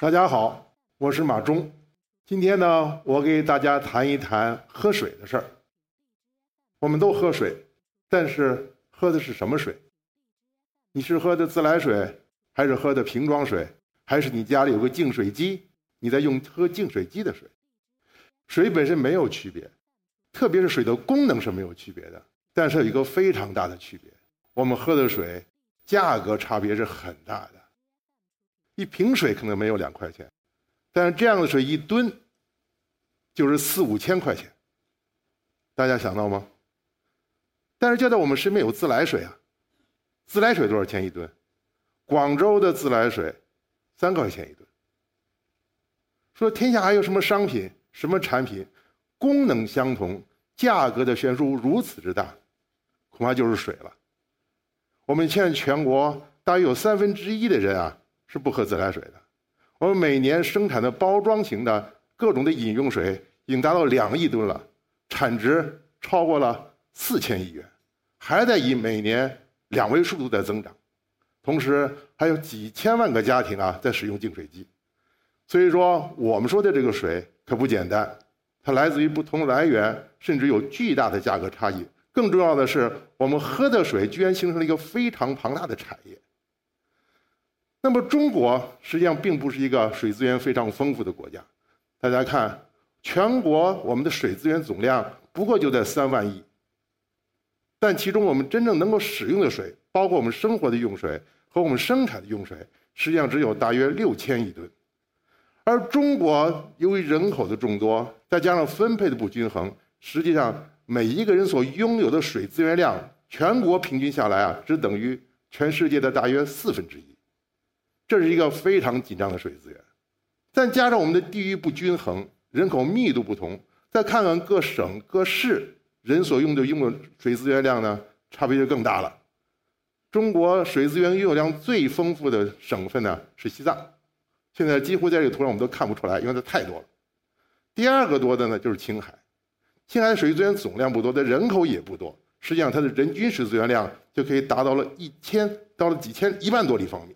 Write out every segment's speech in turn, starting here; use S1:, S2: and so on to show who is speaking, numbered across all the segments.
S1: 大家好，我是马忠。今天呢，我给大家谈一谈喝水的事儿。我们都喝水，但是喝的是什么水？你是喝的自来水，还是喝的瓶装水，还是你家里有个净水机，你在用喝净水机的水？水本身没有区别，特别是水的功能是没有区别的，但是有一个非常大的区别：我们喝的水价格差别是很大的。一瓶水可能没有两块钱。但是这样的水一吨就是四五千块钱，大家想到吗？但是就在我们身边有自来水啊，自来水多少钱一吨？广州的自来水三块钱一吨。说天下还有什么商品、什么产品，功能相同，价格的悬殊如此之大，恐怕就是水了。我们现在全国大约有三分之一的人啊是不喝自来水的。我们每年生产的包装型的各种的饮用水已经达到两亿吨了，产值超过了四千亿元，还在以每年两位数度在增长，同时还有几千万个家庭啊在使用净水机，所以说我们说的这个水可不简单，它来自于不同来源，甚至有巨大的价格差异。更重要的是，我们喝的水居然形成了一个非常庞大的产业。那么中国实际上并不是一个水资源非常丰富的国家，大家看，全国我们的水资源总量不过就在三万亿，但其中我们真正能够使用的水，包括我们生活的用水和我们生产的用水，实际上只有大约六千亿吨，而中国由于人口的众多，再加上分配的不均衡，实际上每一个人所拥有的水资源量，全国平均下来啊，只等于全世界的大约四分之一。这是一个非常紧张的水资源，再加上我们的地域不均衡、人口密度不同，再看看各省各市人所用的用的水资源量呢，差别就更大了。中国水资源拥有量最丰富的省份呢是西藏，现在几乎在这个图上我们都看不出来，因为它太多了。第二个多的呢就是青海，青海水资源总量不多，但人口也不多，实际上它的人均水资源量就可以达到了一千到了几千一万多立方米。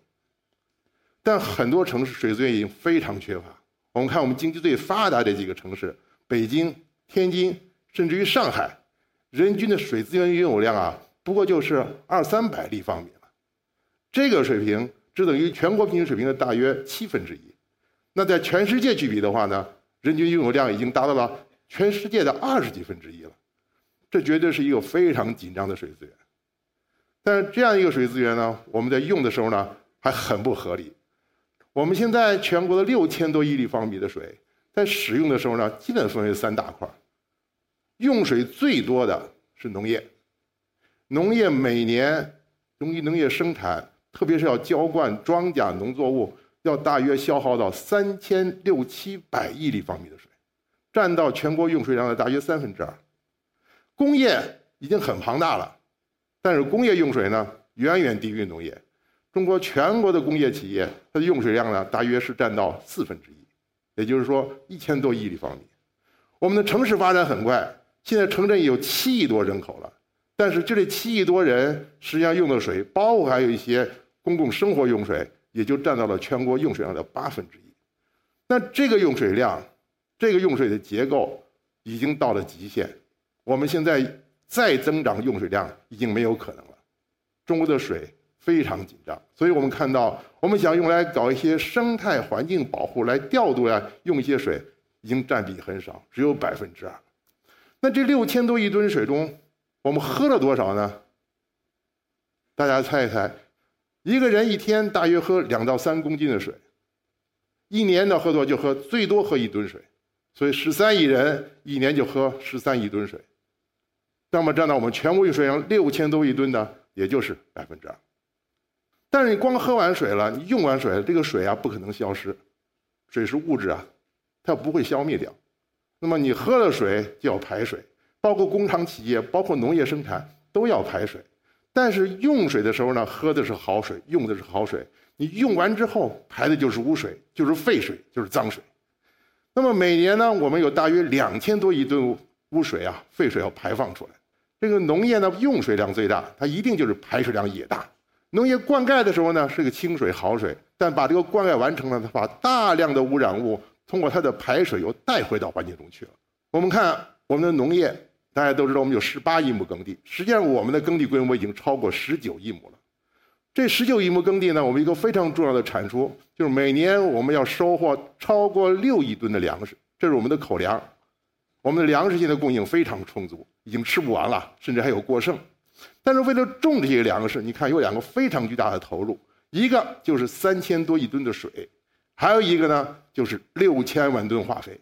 S1: 但很多城市水资源已经非常缺乏。我们看我们经济最发达的几个城市，北京、天津，甚至于上海，人均的水资源拥有量啊，不过就是二三百立方米了。这个水平只等于全国平均水平的大约七分之一。那在全世界去比的话呢，人均拥有量已经达到了全世界的二十几分之一了。这绝对是一个非常紧张的水资源。但是这样一个水资源呢，我们在用的时候呢，还很不合理。我们现在全国的六千多亿立方米的水，在使用的时候呢，基本分为三大块用水最多的是农业，农业每年由于农业生产，特别是要浇灌庄稼农作物，要大约消耗到三千六七百亿立方米的水，占到全国用水量的大约三分之二。工业已经很庞大了，但是工业用水呢，远远低于农业。中国全国的工业企业，它的用水量呢，大约是占到四分之一，也就是说一千多亿立方米。我们的城市发展很快，现在城镇有七亿多人口了，但是这七亿多人实际上用的水，包括还有一些公共生活用水，也就占到了全国用水量的八分之一。那这个用水量，这个用水的结构已经到了极限，我们现在再增长用水量已经没有可能了。中国的水。非常紧张，所以我们看到，我们想用来搞一些生态环境保护，来调度呀，用一些水，已经占比很少，只有百分之二。那这六千多亿吨水中，我们喝了多少呢？大家猜一猜，一个人一天大约喝两到三公斤的水，一年呢喝多就喝最多喝一吨水，所以十三亿人一年就喝十三亿吨水，那么占到我们全国用水量六千多亿吨呢，也就是百分之二。但是你光喝完水了，你用完水，这个水啊不可能消失，水是物质啊，它不会消灭掉。那么你喝了水就要排水，包括工厂企业，包括农业生产都要排水。但是用水的时候呢，喝的是好水，用的是好水。你用完之后排的就是污水，就是废水，就是脏水。那么每年呢，我们有大约两千多亿吨污水啊，废水要排放出来。这个农业呢用水量最大，它一定就是排水量也大。农业灌溉的时候呢，是个清水好水，但把这个灌溉完成了，它把大量的污染物通过它的排水又带回到环境中去了。我们看我们的农业，大家都知道我们有十八亿亩耕地，实际上我们的耕地规模已经超过十九亿亩了。这十九亿亩耕地呢，我们一个非常重要的产出就是每年我们要收获超过六亿吨的粮食，这是我们的口粮。我们的粮食现在供应非常充足，已经吃不完了，甚至还有过剩。但是为了种这些粮食，你看有两个非常巨大的投入，一个就是三千多亿吨的水，还有一个呢就是六千万吨化肥，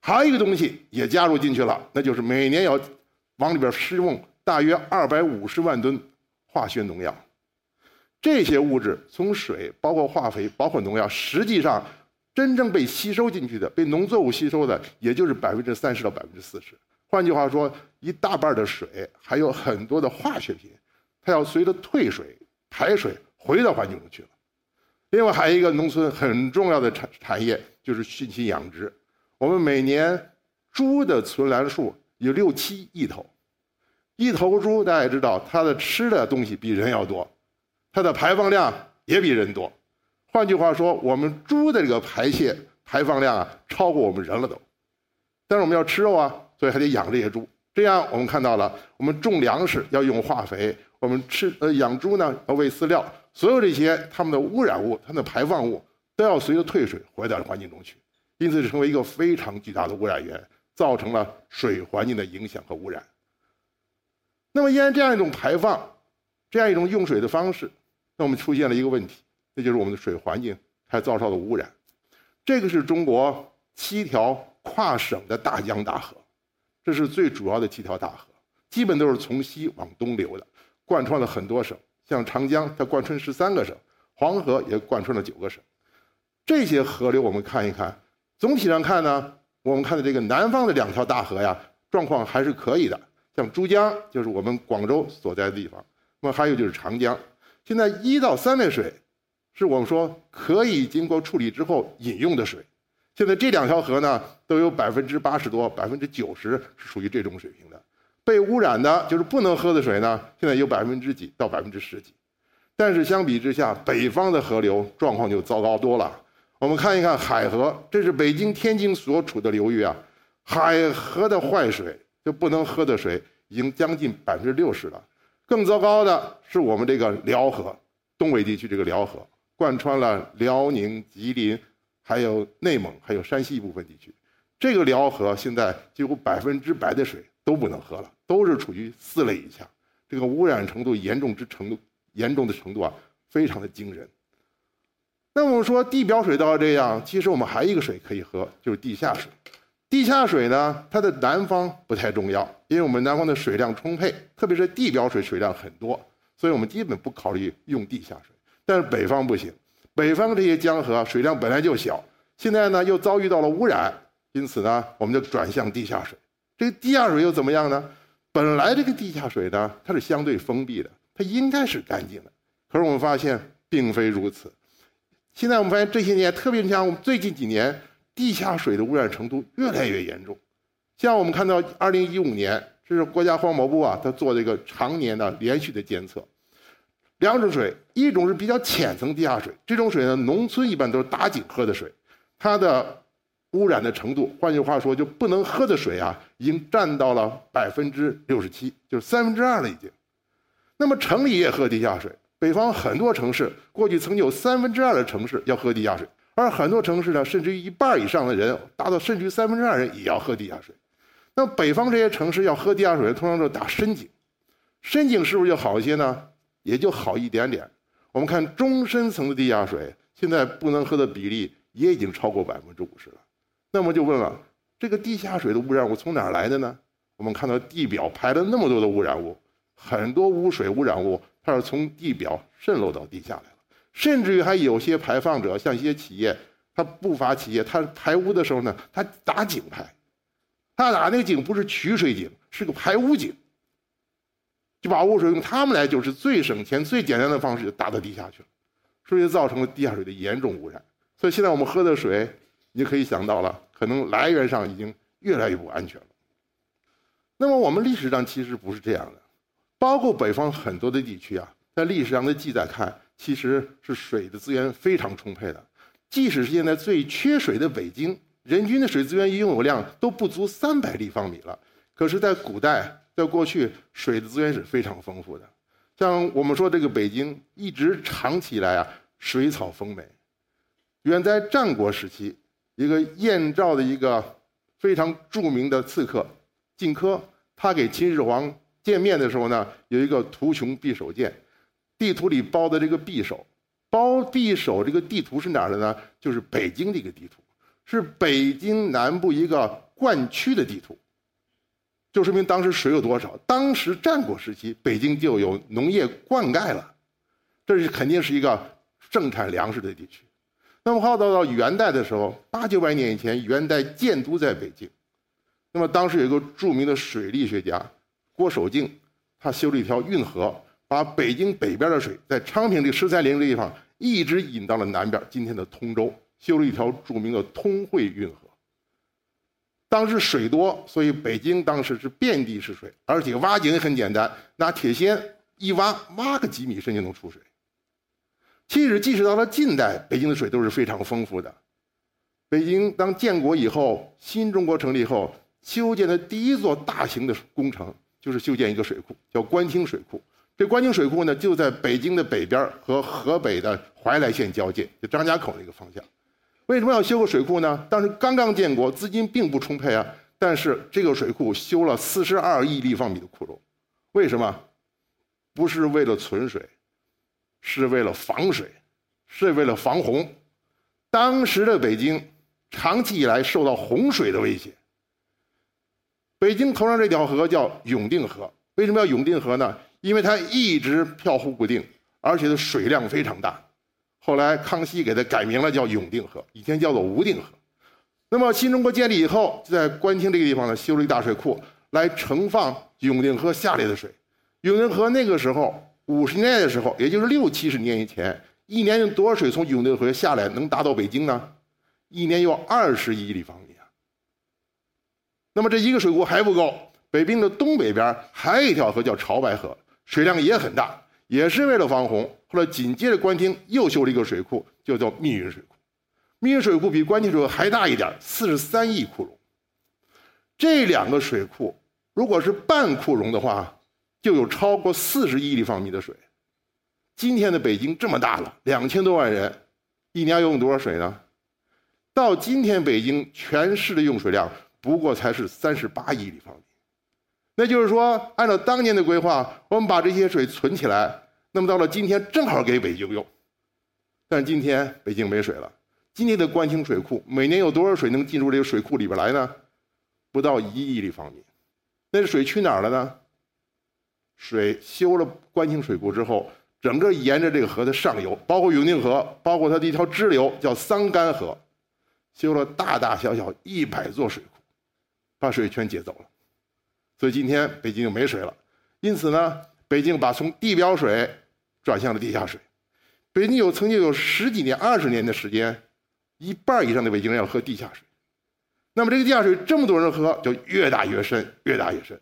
S1: 还有一个东西也加入进去了，那就是每年要往里边施用大约二百五十万吨化学农药。这些物质从水，包括化肥，包括农药，实际上真正被吸收进去的，被农作物吸收的，也就是百分之三十到百分之四十。换句话说，一大半的水还有很多的化学品，它要随着退水、排水回到环境中去了。另外还有一个农村很重要的产产业就是畜禽养殖。我们每年猪的存栏数有六七亿头，一头猪大家也知道，它的吃的东西比人要多，它的排放量也比人多。换句话说，我们猪的这个排泄排放量啊，超过我们人了都。但是我们要吃肉啊。所以还得养这些猪，这样我们看到了，我们种粮食要用化肥，我们吃呃养猪呢要喂饲料，所有这些它们的污染物、它们的排放物都要随着退水回到环境中去，因此成为一个非常巨大的污染源，造成了水环境的影响和污染。那么，因为这样一种排放，这样一种用水的方式，那我们出现了一个问题，那就是我们的水环境还遭受了污染。这个是中国七条跨省的大江大河。这是最主要的几条大河，基本都是从西往东流的，贯穿了很多省。像长江，它贯穿十三个省；黄河也贯穿了九个省。这些河流我们看一看，总体上看呢，我们看的这个南方的两条大河呀，状况还是可以的。像珠江，就是我们广州所在的地方；那么还有就是长江。现在一到三类水，是我们说可以经过处理之后饮用的水。现在这两条河呢，都有百分之八十多、百分之九十是属于这种水平的。被污染的，就是不能喝的水呢，现在有百分之几到百分之十几。但是相比之下，北方的河流状况就糟糕多了。我们看一看海河，这是北京、天津所处的流域啊，海河的坏水就不能喝的水已经将近百分之六十了。更糟糕的是我们这个辽河，东北地区这个辽河贯穿了辽宁、吉林。还有内蒙，还有山西一部分地区，这个辽河现在几乎百分之百的水都不能喝了，都是处于四类以下，这个污染程度严重之程度，严重的程度啊，非常的惊人。那我们说地表水到这样，其实我们还一个水可以喝，就是地下水。地下水呢，它的南方不太重要，因为我们南方的水量充沛，特别是地表水水量很多，所以我们基本不考虑用地下水。但是北方不行。北方这些江河水量本来就小，现在呢又遭遇到了污染，因此呢我们就转向地下水。这个地下水又怎么样呢？本来这个地下水呢它是相对封闭的，它应该是干净的。可是我们发现并非如此。现在我们发现这些年，特别像我们最近几年，地下水的污染程度越来越严重。像我们看到二零一五年，这是国家环保部啊，它做这个常年的连续的监测。两种水，一种是比较浅层地下水，这种水呢，农村一般都是打井喝的水，它的污染的程度，换句话说，就不能喝的水啊，已经占到了百分之六十七，就是三分之二了已经。那么城里也喝地下水，北方很多城市过去曾经有三分之二的城市要喝地下水，而很多城市呢，甚至于一半以上的人，达到甚至于三分之二人也要喝地下水。那北方这些城市要喝地下水，通常都打深井，深井是不是就好一些呢？也就好一点点。我们看中深层的地下水，现在不能喝的比例也已经超过百分之五十了。那么就问了，这个地下水的污染物从哪儿来的呢？我们看到地表排了那么多的污染物，很多污水污染物它是从地表渗漏到地下来了。甚至于还有些排放者，像一些企业，它不法企业，它排污的时候呢，它打井排，它打那个井不是取水井，是个排污井。就把污水用他们来就是最省钱、最简单的方式就打到地下去了，所以造成了地下水的严重污染。所以现在我们喝的水，你可以想到了，可能来源上已经越来越不安全了。那么我们历史上其实不是这样的，包括北方很多的地区啊，在历史上的记载看，其实是水的资源非常充沛的。即使是现在最缺水的北京，人均的水资源拥有量都不足三百立方米了。可是，在古代，在过去，水的资源是非常丰富的。像我们说这个北京，一直长期以来啊，水草丰美。远在战国时期，一个燕赵的一个非常著名的刺客荆轲，他给秦始皇见面的时候呢，有一个图穷匕首见，地图里包的这个匕首，包匕首这个地图是哪儿的呢？就是北京的一个地图，是北京南部一个灌区的地图，就说明当时水有多少。当时战国时期，北京就有农业灌溉了，这是肯定是一个盛产粮食的地区。那么后，到到元代的时候，八九百年以前，元代建都在北京。那么，当时有一个著名的水利学家郭守敬，他修了一条运河，把北京北边的水在昌平这十三陵这地方一直引到了南边，今天的通州，修了一条著名的通惠运河。当时水多，所以北京当时是遍地是水，而且挖井也很简单，拿铁锨一挖，挖个几米深就能出水。其实，即使到了近代，北京的水都是非常丰富的。北京当建国以后，新中国成立后，修建的第一座大型的工程就是修建一个水库，叫官厅水库。这官厅水库呢，就在北京的北边和河北的怀来县交界，就张家口那个方向。为什么要修个水库呢？当时刚刚建国，资金并不充沛啊。但是这个水库修了四十二亿立方米的库容，为什么？不是为了存水。是为了防水，是为了防洪。当时的北京长期以来受到洪水的威胁。北京头上这条河叫永定河，为什么要永定河呢？因为它一直飘忽不定，而且的水量非常大。后来康熙给它改名了，叫永定河，以前叫做无定河。那么新中国建立以后，就在官厅这个地方呢，修了一大水库，来盛放永定河下来的水。永定河那个时候。五十年代的时候，也就是六七十年以前，一年有多少水从永定河下来能达到北京呢？一年有二十亿立方米啊。那么这一个水库还不够，北冰的东北边还有一条河叫潮白河，水量也很大，也是为了防洪。后来紧接着官厅又修了一个水库，就叫密云水库。密云水库比官厅水库还大一点，四十三亿库容。这两个水库如果是半库容的话，就有超过四十亿立方米的水。今天的北京这么大了，两千多万人，一年要用多少水呢？到今天，北京全市的用水量不过才是三十八亿立方米。那就是说，按照当年的规划，我们把这些水存起来，那么到了今天正好给北京用。但今天北京没水了。今天的官清水库每年有多少水能进入这个水库里边来呢？不到一亿立方米。那水去哪儿了呢？水修了官清水库之后，整个沿着这个河的上游，包括永定河，包括它的一条支流叫桑干河，修了大大小小一百座水库，把水全接走了。所以今天北京就没水了。因此呢，北京把从地表水转向了地下水。北京有曾经有十几年、二十年的时间，一半以上的北京人要喝地下水。那么这个地下水这么多人喝，就越打越深，越打越深。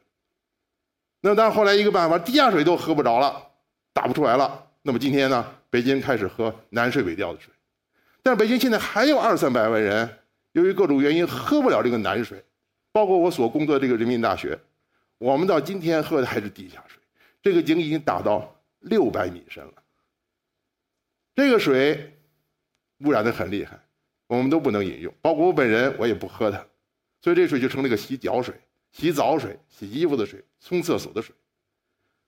S1: 那但后来一个办法，地下水都喝不着了，打不出来了。那么今天呢，北京开始喝南水北调的水，但是北京现在还有二三百万人，由于各种原因喝不了这个南水，包括我所工作的这个人民大学，我们到今天喝的还是地下水，这个井已经打到六百米深了，这个水污染的很厉害，我们都不能饮用，包括我本人我也不喝它，所以这水就成了一个洗脚水。洗澡水、洗衣服的水、冲厕所的水，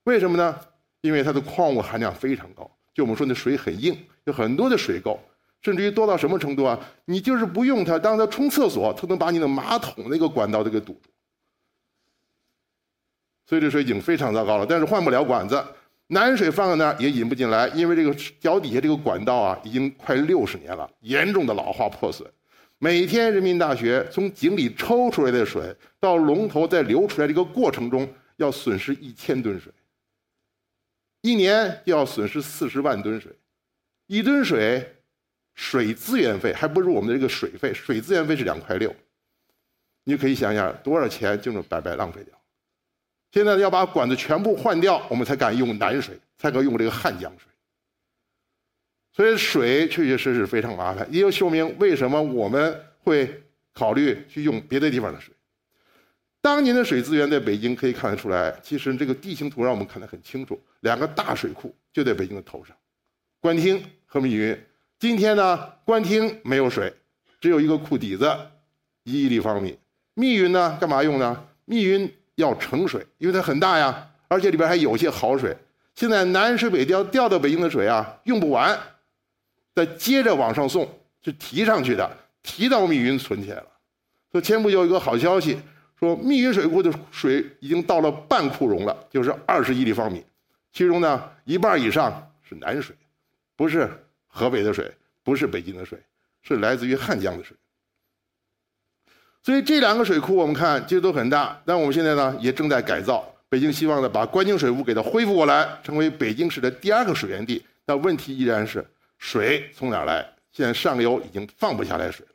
S1: 为什么呢？因为它的矿物含量非常高。就我们说那水很硬，有很多的水垢，甚至于多到什么程度啊？你就是不用它，当它冲厕所，它能把你的马桶那个管道都给堵住。所以这水已经非常糟糕了。但是换不了管子，南水放在那儿也引不进来，因为这个脚底下这个管道啊，已经快六十年了，严重的老化破损。每天，人民大学从井里抽出来的水到龙头再流出来，这个过程中要损失一千吨水，一年就要损失四十万吨水，一吨水水资源费还不如我们的这个水费，水资源费是两块六，你可以想想多少钱就能白白浪费掉。现在要把管子全部换掉，我们才敢用南水，才敢用这个汉江水。所以水确确实实非常麻烦，也就说明为什么我们会考虑去用别的地方的水。当年的水资源在北京可以看得出来，其实这个地形图让我们看得很清楚，两个大水库就在北京的头上，官厅和密云。今天呢，官厅没有水，只有一个库底子，一亿立方米。密云呢，干嘛用呢？密云要盛水，因为它很大呀，而且里边还有些好水。现在南水北调调到北京的水啊，用不完，再接着往上送，是提上去的，提到密云存起来了。说前不久有一个好消息。说密云水库的水已经到了半库容了，就是二十亿立方米，其中呢一半以上是南水，不是河北的水，不是北京的水，是来自于汉江的水。所以这两个水库我们看其实都很大，但我们现在呢也正在改造。北京希望呢把关京水库给它恢复过来，成为北京市的第二个水源地。但问题依然是水从哪来？现在上游已经放不下来水了。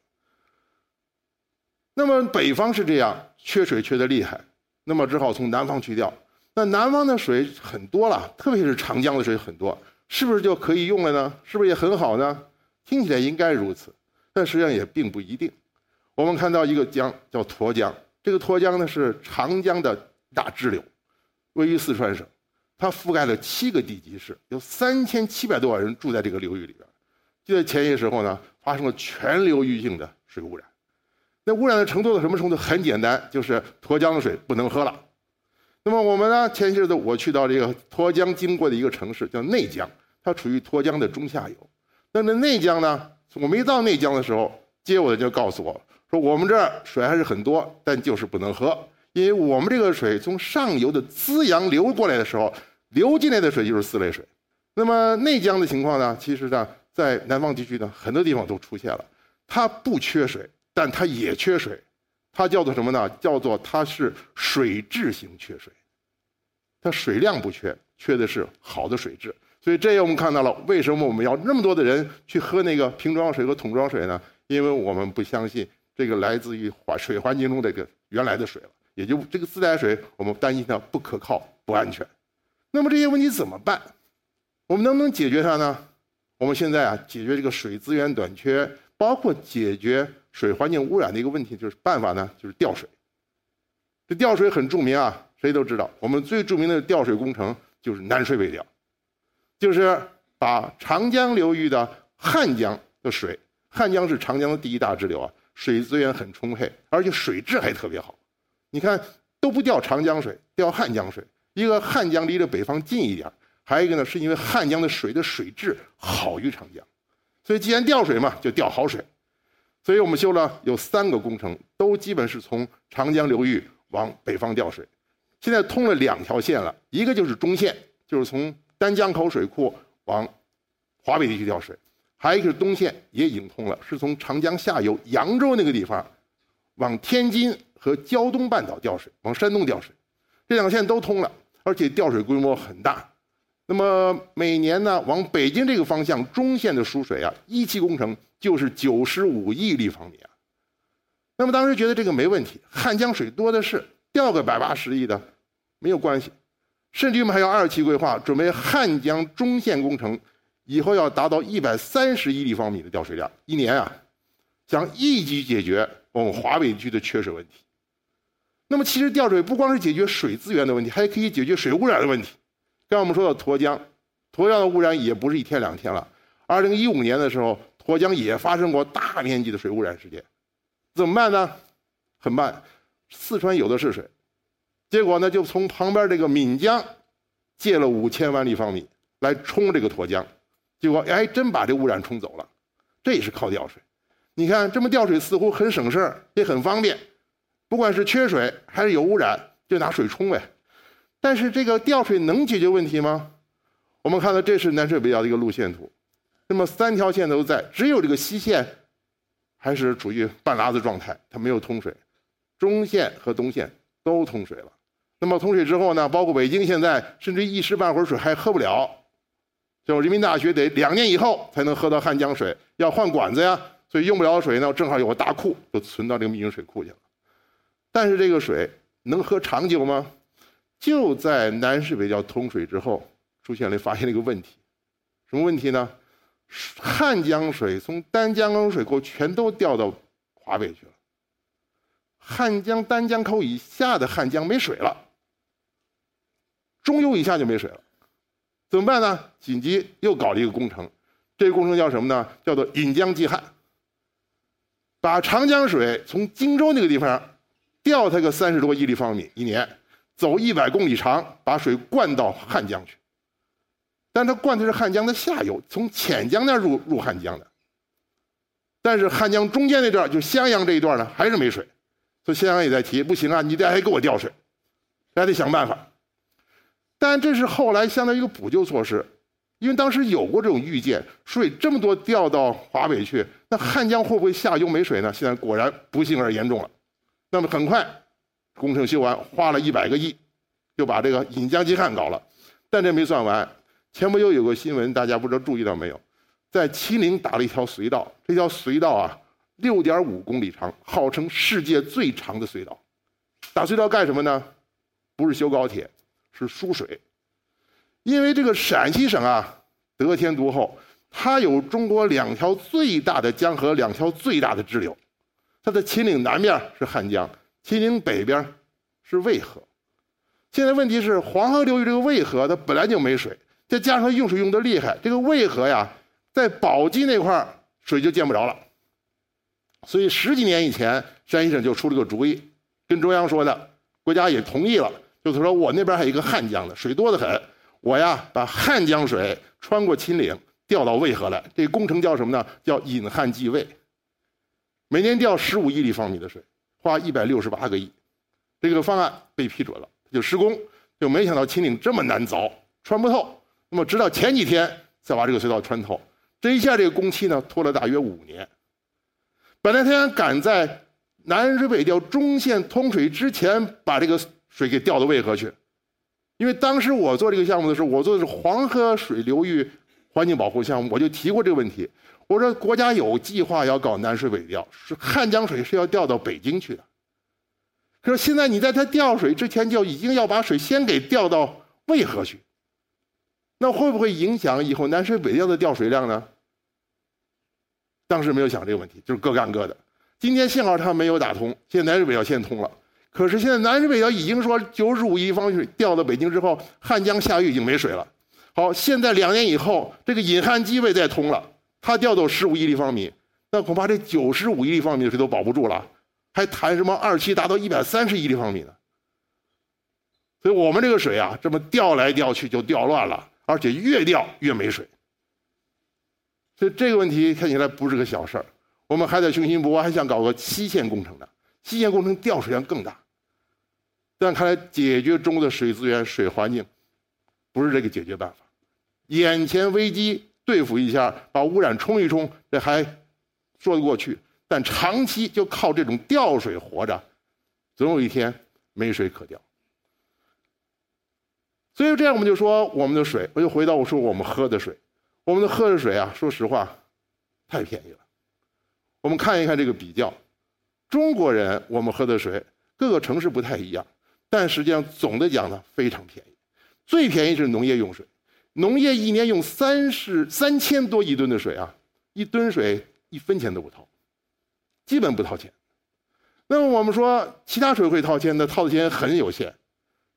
S1: 那么北方是这样。缺水缺的厉害，那么只好从南方去调。那南方的水很多了，特别是长江的水很多，是不是就可以用了呢？是不是也很好呢？听起来应该如此，但实际上也并不一定。我们看到一个江叫沱江，这个沱江呢是长江的大支流，位于四川省，它覆盖了七个地级市，有三千七百多万人住在这个流域里边。就在前些时候呢，发生了全流域性的水污染。那污染的程度到什么程度？很简单，就是沱江的水不能喝了。那么我们呢？前些日子我去到这个沱江经过的一个城市，叫内江，它处于沱江的中下游。那么内江呢？我没到内江的时候，接我的就告诉我说，我们这儿水还是很多，但就是不能喝，因为我们这个水从上游的资阳流过来的时候，流进来的水就是四类水。那么内江的情况呢？其实呢，在南方地区呢，很多地方都出现了，它不缺水。但它也缺水，它叫做什么呢？叫做它是水质型缺水，它水量不缺，缺的是好的水质。所以这也我们看到了，为什么我们要那么多的人去喝那个瓶装水和桶装水呢？因为我们不相信这个来自于环水环境中这个原来的水了，也就这个自来水，我们担心它不可靠、不安全。那么这些问题怎么办？我们能不能解决它呢？我们现在啊，解决这个水资源短缺，包括解决。水环境污染的一个问题就是办法呢，就是调水。这调水很著名啊，谁都知道。我们最著名的调水工程就是南水北调，就是把长江流域的汉江的水，汉江是长江的第一大支流啊，水资源很充沛，而且水质还特别好。你看都不调长江水，调汉江水。一个汉江离着北方近一点，还有一个呢，是因为汉江的水的水质好于长江，所以既然调水嘛，就调好水。所以我们修了有三个工程，都基本是从长江流域往北方调水。现在通了两条线了，一个就是中线，就是从丹江口水库往华北地区调水；还有一个是东线，也已经通了，是从长江下游扬州那个地方往天津和胶东半岛调水，往山东调水。这两线都通了，而且调水规模很大。那么每年呢，往北京这个方向中线的输水啊，一期工程。就是九十五亿立方米啊！那么当时觉得这个没问题，汉江水多的是，调个百八十亿的没有关系。甚至于我们还要二期规划，准备汉江中线工程，以后要达到一百三十亿立方米的调水量，一年啊，想一举解决我们华北地区的缺水问题。那么其实调水不光是解决水资源的问题，还可以解决水污染的问题。刚我们说到沱江，沱江的污染也不是一天两天了。二零一五年的时候。沱江也发生过大面积的水污染事件，怎么办呢？很慢，四川有的是水，结果呢就从旁边这个岷江借了五千万立方米来冲这个沱江，结果哎真把这污染冲走了，这也是靠调水。你看这么调水似乎很省事儿，也很方便，不管是缺水还是有污染，就拿水冲呗。但是这个调水能解决问题吗？我们看到这是南水北调的一个路线图。那么三条线都在，只有这个西线还是处于半拉子状态，它没有通水。中线和东线都通水了。那么通水之后呢？包括北京现在甚至一时半会儿水还喝不了，就人民大学得两年以后才能喝到汉江水，要换管子呀，所以用不了水呢。正好有个大库，就存到这个密云水库去了。但是这个水能喝长久吗？就在南水北调通水之后，出现了发现了一个问题，什么问题呢？汉江水从丹江口水库全都调到华北去了，汉江丹江口以下的汉江没水了，中游以下就没水了，怎么办呢？紧急又搞了一个工程，这个工程叫什么呢？叫做引江济汉，把长江水从荆州那个地方调它个三十多亿立方米一年，走一百公里长，把水灌到汉江去。但它灌的是汉江的下游，从潜江那入入汉江的。但是汉江中间那段就襄阳这一段呢，还是没水。所以襄阳也在提，不行啊，你得还给我调水，还得想办法。但这是后来相当于一个补救措施，因为当时有过这种预见，水这么多调到华北去，那汉江会不会下游没水呢？现在果然不幸而严重了。那么很快，工程修完，花了一百个亿，就把这个引江济汉搞了。但这没算完。前不久有个新闻，大家不知道注意到没有，在秦岭打了一条隧道，这条隧道啊，六点五公里长，号称世界最长的隧道。打隧道干什么呢？不是修高铁，是输水。因为这个陕西省啊，得天独厚，它有中国两条最大的江河，两条最大的支流。它的秦岭南面是汉江，秦岭北边是渭河。现在问题是，黄河流域这个渭河它本来就没水。再加上用水用的厉害，这个渭河呀，在宝鸡那块水就见不着了。所以十几年以前，山西省就出了个主意，跟中央说的，国家也同意了，就是说我那边还有一个汉江的水多得很，我呀把汉江水穿过秦岭调到渭河来，这工程叫什么呢？叫引汉济渭，每年调十五亿立方米的水，花一百六十八个亿，这个方案被批准了，就施工，就没想到秦岭这么难凿，穿不透。那么直到前几天才把这个隧道穿透，这一下这个工期呢拖了大约五年。本来他想赶在南水北调中线通水之前把这个水给调到渭河去，因为当时我做这个项目的时候，我做的是黄河水流域环境保护项目，我就提过这个问题。我说国家有计划要搞南水北调，是汉江水是要调到北京去的。可是现在你在它调水之前就已经要把水先给调到渭河去。那会不会影响以后南水北调的调水量呢？当时没有想这个问题，就是各干各的。今天幸好它没有打通，现在南水北调线通了。可是现在南水北调已经说九十五亿方水调到北京之后，汉江下游已经没水了。好，现在两年以后，这个引汉济渭再通了，它调走十五亿立方米，那恐怕这九十五亿立方米的水都保不住了，还谈什么二期达到一百三十亿立方米呢？所以我们这个水啊，这么调来调去就调乱了。而且越调越没水，所以这个问题看起来不是个小事儿。我们还在雄心勃勃，还想搞个西线工程呢。西线工程调水量更大，但看来解决中国的水资源、水环境不是这个解决办法。眼前危机对付一下，把污染冲一冲，这还说得过去。但长期就靠这种调水活着，总有一天没水可调。所以这样，我们就说我们的水，我就回到我说我们喝的水，我们的喝的水啊，说实话，太便宜了。我们看一看这个比较，中国人我们喝的水，各个城市不太一样，但实际上总的讲呢，非常便宜。最便宜是农业用水，农业一年用三十三千多亿吨的水啊，一吨水一分钱都不掏，基本不掏钱。那么我们说其他水会掏钱的，掏的钱很有限。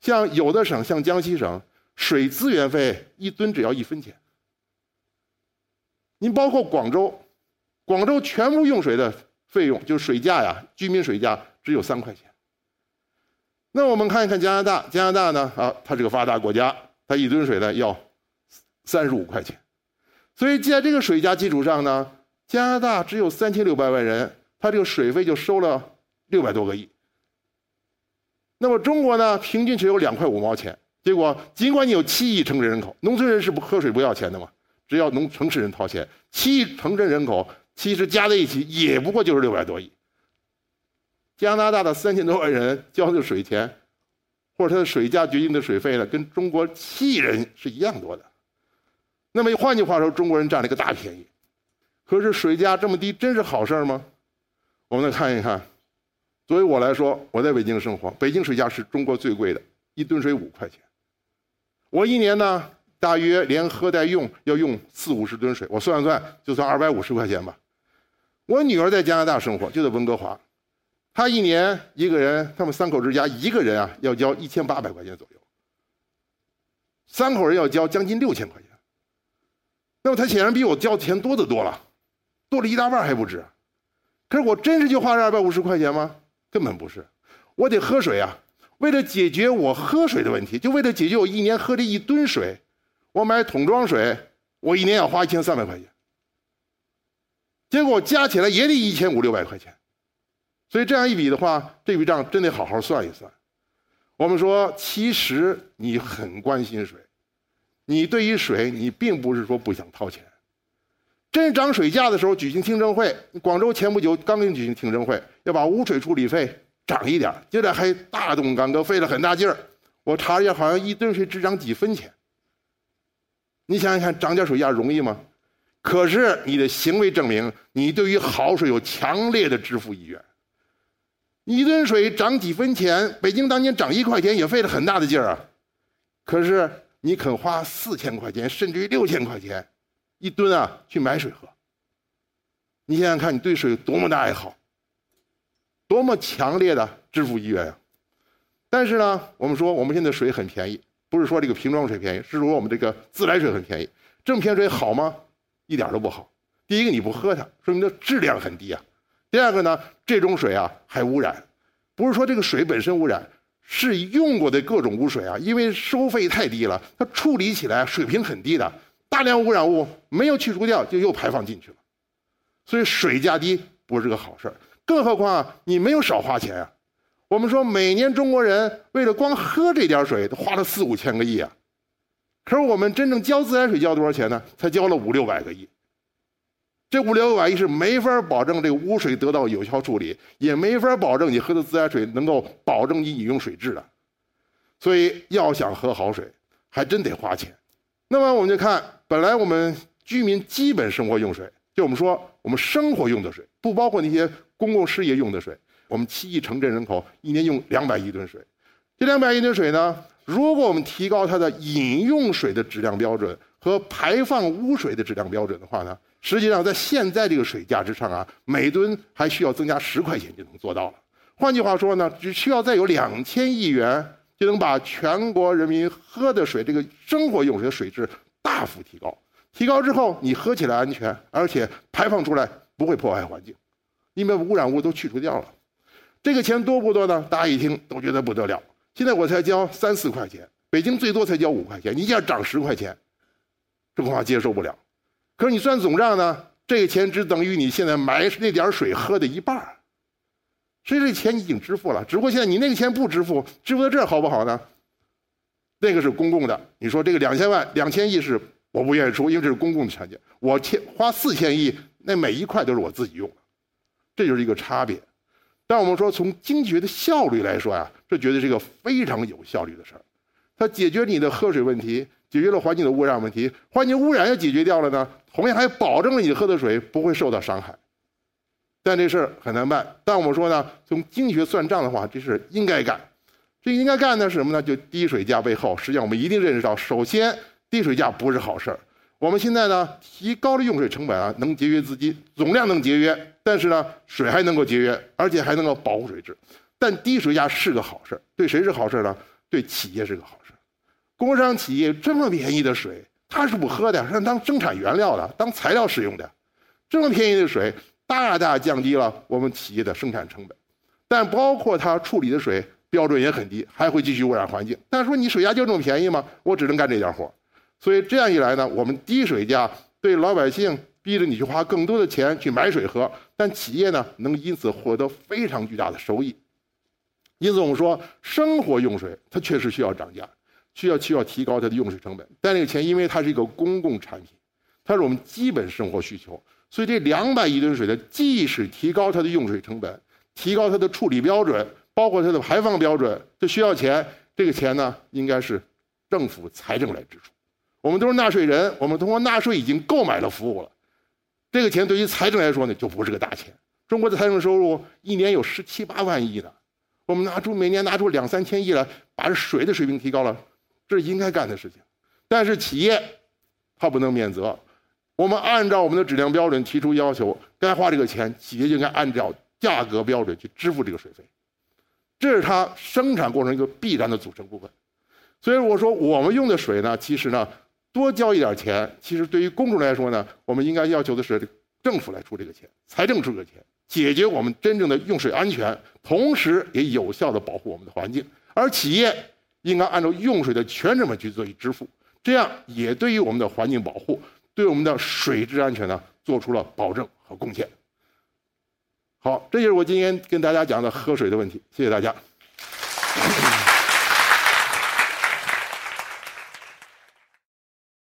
S1: 像有的省，像江西省，水资源费一吨只要一分钱。您包括广州，广州全部用水的费用，就是水价呀，居民水价只有三块钱。那我们看一看加拿大，加拿大呢，啊，它是个发达国家，它一吨水呢要三十五块钱。所以在这个水价基础上呢，加拿大只有三千六百万人，它这个水费就收了六百多个亿。那么中国呢，平均只有两块五毛钱。结果，尽管你有七亿城镇人口，农村人是不喝水不要钱的嘛？只要农城市人掏钱，七亿城镇人口其实加在一起也不过就是六百多亿。加拿大的三千多万人交的水钱，或者它的水价决定的水费呢，跟中国七亿人是一样多的。那么换句话说，中国人占了一个大便宜。可是水价这么低，真是好事吗？我们来看一看。作为我来说，我在北京生活，北京水价是中国最贵的，一吨水五块钱。我一年呢，大约连喝带用要用四五十吨水，我算算，就算二百五十块钱吧。我女儿在加拿大生活，就在温哥华，他一年一个人，他们三口之家一个人啊，要交一千八百块钱左右。三口人要交将近六千块钱，那么他显然比我交的钱多得多了，多了一大半还不止。可是我真是就花这二百五十块钱吗？根本不是，我得喝水啊。为了解决我喝水的问题，就为了解决我一年喝这一吨水，我买桶装水，我一年要花一千三百块钱。结果加起来也得一千五六百块钱，所以这样一比的话，这笔账真得好好算一算。我们说，其实你很关心水，你对于水，你并不是说不想掏钱。真涨水价的时候，举行听证会。广州前不久刚刚举行听证会，要把污水处理费涨一点，接着还大动干戈，费了很大劲儿。我查一下，好像一吨水只涨几分钱。你想想看，涨点水价容易吗？可是你的行为证明，你对于好水有强烈的支付意愿。一吨水涨几分钱，北京当年涨一块钱也费了很大的劲儿啊。可是你肯花四千块钱，甚至于六千块钱。一吨啊，去买水喝。你想想看，你对水有多么的爱好，多么强烈的支付意愿啊！但是呢，我们说我们现在水很便宜，不是说这个瓶装水便宜，是说我们这个自来水很便宜。这么便宜水好吗？一点都不好。第一个，你不喝它，说明它质量很低啊。第二个呢，这种水啊还污染，不是说这个水本身污染，是用过的各种污水啊，因为收费太低了，它处理起来水平很低的。大量污染物没有去除掉，就又排放进去了，所以水价低不是个好事儿。更何况，你没有少花钱啊。我们说每年中国人为了光喝这点水，都花了四五千个亿啊。可是我们真正交自来水交多少钱呢？才交了五六百个亿。这五六百亿是没法保证这个污水得到有效处理，也没法保证你喝的自来水能够保证你饮用水质的。所以要想喝好水，还真得花钱。那么我们就看，本来我们居民基本生活用水，就我们说我们生活用的水，不包括那些公共事业用的水。我们七亿城镇人口一年用两百亿吨水，这两百亿吨水呢，如果我们提高它的饮用水的质量标准和排放污水的质量标准的话呢，实际上在现在这个水价之上啊，每吨还需要增加十块钱就能做到了。换句话说呢，只需要再有两千亿元。就能把全国人民喝的水，这个生活用水的水质大幅提高。提高之后，你喝起来安全，而且排放出来不会破坏环境，因为污染物都去除掉了。这个钱多不多呢？大家一听都觉得不得了。现在我才交三四块钱，北京最多才交五块钱，你一下涨十块钱，这恐怕接受不了。可是你算总账呢，这个钱只等于你现在买那点水喝的一半儿。所以这钱你已经支付了，只不过现在你那个钱不支付，支付到这儿好不好呢？那个是公共的，你说这个两千万、两千亿是我不愿意出，因为这是公共的产业。我欠花四千亿，那每一块都是我自己用的，这就是一个差别。但我们说从经济学的效率来说呀，这绝对是一个非常有效率的事儿。它解决你的喝水问题，解决了环境的污染问题，环境污染要解决掉了呢，同样还保证了你喝的水不会受到伤害。但这事儿很难办。但我们说呢，从经济学算账的话，这事应该干。这应该干的是什么呢？就低水价背后，实际上我们一定认识到，首先低水价不是好事儿。我们现在呢，提高了用水成本啊，能节约资金，总量能节约，但是呢，水还能够节约，而且还能够保护水质。但低水价是个好事儿，对谁是好事儿呢？对企业是个好事儿。工商企业这么便宜的水，它是不喝的，是当生产原料的，当材料使用的。这么便宜的水。大大降低了我们企业的生产成本，但包括它处理的水标准也很低，还会继续污染环境。但是说你水价就这么便宜吗？我只能干这点活所以这样一来呢，我们低水价对老百姓逼着你去花更多的钱去买水喝，但企业呢能因此获得非常巨大的收益。因此我们说，生活用水它确实需要涨价，需要需要提高它的用水成本。但这个钱因为它是一个公共产品，它是我们基本生活需求。所以这两百亿吨水的，即使提高它的用水成本，提高它的处理标准，包括它的排放标准，这需要钱。这个钱呢，应该是政府财政来支出。我们都是纳税人，我们通过纳税已经购买了服务了。这个钱对于财政来说呢，就不是个大钱。中国的财政收入一年有十七八万亿呢，我们拿出每年拿出两三千亿来，把水的水平提高了，这是应该干的事情。但是企业，他不能免责。我们按照我们的质量标准提出要求，该花这个钱，企业就应该按照价格标准去支付这个水费，这是它生产过程一个必然的组成部分。所以我说，我们用的水呢，其实呢，多交一点钱，其实对于公众来说呢，我们应该要求的是政府来出这个钱，财政出这个钱，解决我们真正的用水安全，同时也有效的保护我们的环境。而企业应该按照用水的全成本去做以支付，这样也对于我们的环境保护。对我们的水质安全呢，做出了保证和贡献。好，这就是我今天跟大家讲的喝水的问题。谢谢大家。